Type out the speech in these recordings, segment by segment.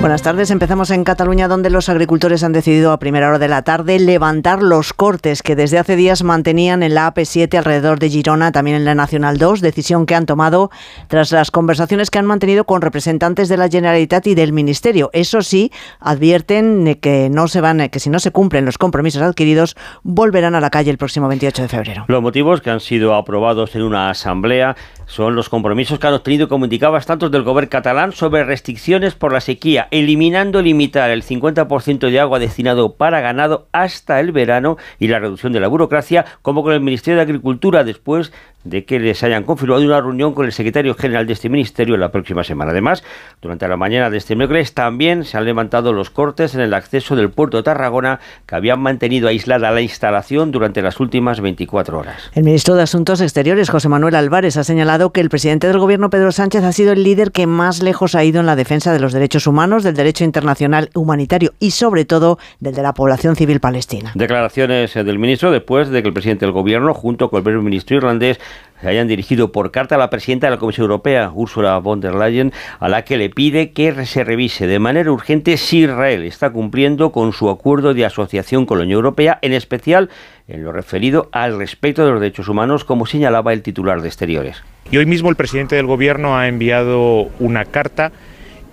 Buenas tardes. Empezamos en Cataluña, donde los agricultores han decidido a primera hora de la tarde levantar los cortes que desde hace días mantenían en la AP7 alrededor de Girona, también en la Nacional 2, decisión que han tomado tras las conversaciones que han mantenido con representantes de la Generalitat y del Ministerio. Eso sí, advierten que no se van, que si no se cumplen los compromisos adquiridos, volverán a la calle el próximo 28 de febrero. Los motivos que han sido aprobados en una asamblea son los compromisos que han obtenido, como indicaba, tantos del gobierno catalán sobre restricciones por la sequía, eliminando limitar el 50% de agua destinado para ganado hasta el verano y la reducción de la burocracia, como con el Ministerio de Agricultura después de que les hayan confirmado una reunión con el secretario general de este ministerio la próxima semana. Además, durante la mañana de este miércoles también se han levantado los cortes en el acceso del puerto de Tarragona que habían mantenido aislada la instalación durante las últimas 24 horas. El ministro de Asuntos Exteriores, José Manuel Álvarez, ha señalado que el presidente del gobierno, Pedro Sánchez, ha sido el líder que más lejos ha ido en la defensa de los derechos humanos, del derecho internacional humanitario y, sobre todo, del de la población civil palestina. Declaraciones del ministro después de que el presidente del gobierno, junto con el primer ministro irlandés, se hayan dirigido por carta a la presidenta de la Comisión Europea, Ursula von der Leyen, a la que le pide que se revise de manera urgente si Israel está cumpliendo con su acuerdo de asociación con la Unión Europea, en especial en lo referido al respeto de los derechos humanos, como señalaba el titular de Exteriores. Y hoy mismo el presidente del Gobierno ha enviado una carta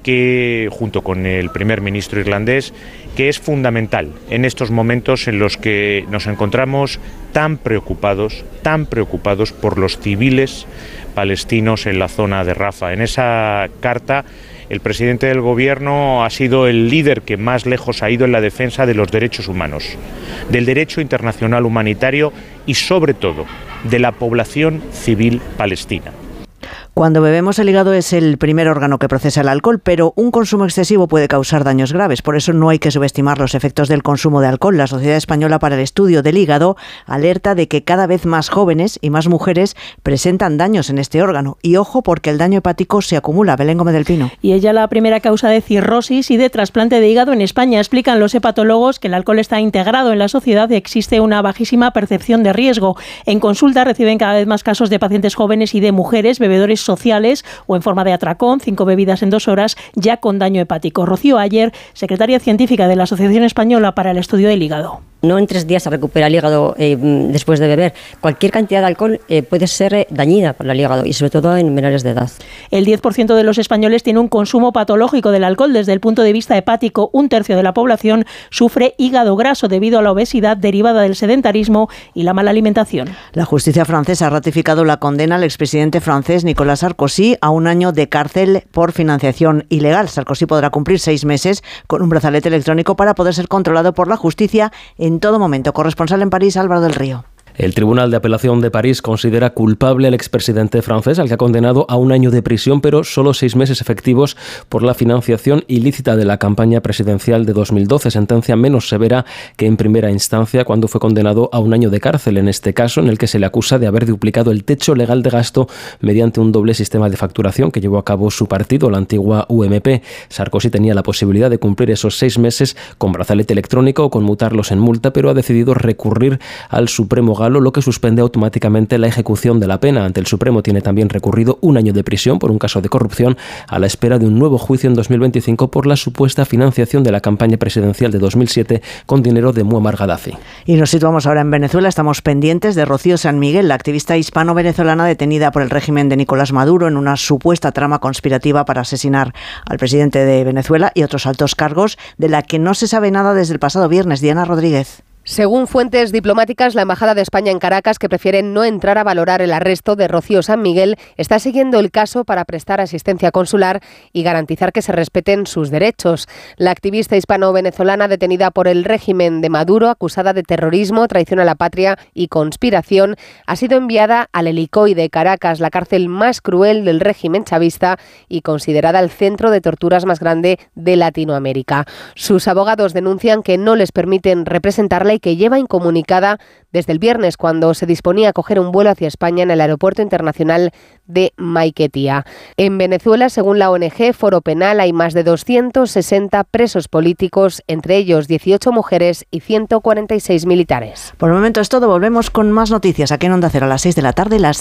que, junto con el primer ministro irlandés, que es fundamental en estos momentos en los que nos encontramos tan preocupados, tan preocupados por los civiles palestinos en la zona de Rafa. En esa carta el presidente del gobierno ha sido el líder que más lejos ha ido en la defensa de los derechos humanos, del derecho internacional humanitario y sobre todo de la población civil palestina. Cuando bebemos el hígado es el primer órgano que procesa el alcohol, pero un consumo excesivo puede causar daños graves. Por eso no hay que subestimar los efectos del consumo de alcohol. La Sociedad Española para el Estudio del Hígado alerta de que cada vez más jóvenes y más mujeres presentan daños en este órgano. Y ojo porque el daño hepático se acumula. Belén Gómez del Pino. Y ella la primera causa de cirrosis y de trasplante de hígado en España. Explican los hepatólogos que el alcohol está integrado en la sociedad y existe una bajísima percepción de riesgo. En consulta reciben cada vez más casos de pacientes jóvenes y de mujeres bebedores sociales o en forma de atracón, cinco bebidas en dos horas, ya con daño hepático. Rocío Ayer, secretaria científica de la Asociación Española para el Estudio del Hígado no en tres días se recupera el hígado eh, después de beber. Cualquier cantidad de alcohol eh, puede ser eh, dañina para el hígado y sobre todo en menores de edad. El 10% de los españoles tiene un consumo patológico del alcohol desde el punto de vista hepático. Un tercio de la población sufre hígado graso debido a la obesidad derivada del sedentarismo y la mala alimentación. La justicia francesa ha ratificado la condena al expresidente francés Sarkozy a un año de cárcel por financiación ilegal. Sarkozy podrá cumplir seis meses con un brazalete electrónico para poder ser controlado por la justicia en todo momento. Corresponsal en París, Álvaro del Río. El Tribunal de Apelación de París considera culpable al expresidente francés, al que ha condenado a un año de prisión, pero solo seis meses efectivos por la financiación ilícita de la campaña presidencial de 2012, sentencia menos severa que en primera instancia cuando fue condenado a un año de cárcel, en este caso en el que se le acusa de haber duplicado el techo legal de gasto mediante un doble sistema de facturación que llevó a cabo su partido, la antigua UMP. Sarkozy tenía la posibilidad de cumplir esos seis meses con brazalete electrónico o conmutarlos en multa, pero ha decidido recurrir al Supremo lo que suspende automáticamente la ejecución de la pena. Ante el Supremo tiene también recurrido un año de prisión por un caso de corrupción a la espera de un nuevo juicio en 2025 por la supuesta financiación de la campaña presidencial de 2007 con dinero de Muammar Gaddafi. Y nos situamos ahora en Venezuela. Estamos pendientes de Rocío San Miguel, la activista hispano-venezolana detenida por el régimen de Nicolás Maduro en una supuesta trama conspirativa para asesinar al presidente de Venezuela y otros altos cargos, de la que no se sabe nada desde el pasado viernes. Diana Rodríguez. Según fuentes diplomáticas, la Embajada de España en Caracas, que prefiere no entrar a valorar el arresto de Rocío San Miguel, está siguiendo el caso para prestar asistencia consular y garantizar que se respeten sus derechos. La activista hispano-venezolana detenida por el régimen de Maduro, acusada de terrorismo, traición a la patria y conspiración, ha sido enviada al Helicoide de Caracas, la cárcel más cruel del régimen chavista y considerada el centro de torturas más grande de Latinoamérica. Sus abogados denuncian que no les permiten representarla que lleva incomunicada desde el viernes cuando se disponía a coger un vuelo hacia España en el aeropuerto internacional de Maiquetía. En Venezuela, según la ONG Foro Penal, hay más de 260 presos políticos, entre ellos 18 mujeres y 146 militares. Por el momento es todo. Volvemos con más noticias aquí en Onda Cero a las 6 de la tarde, las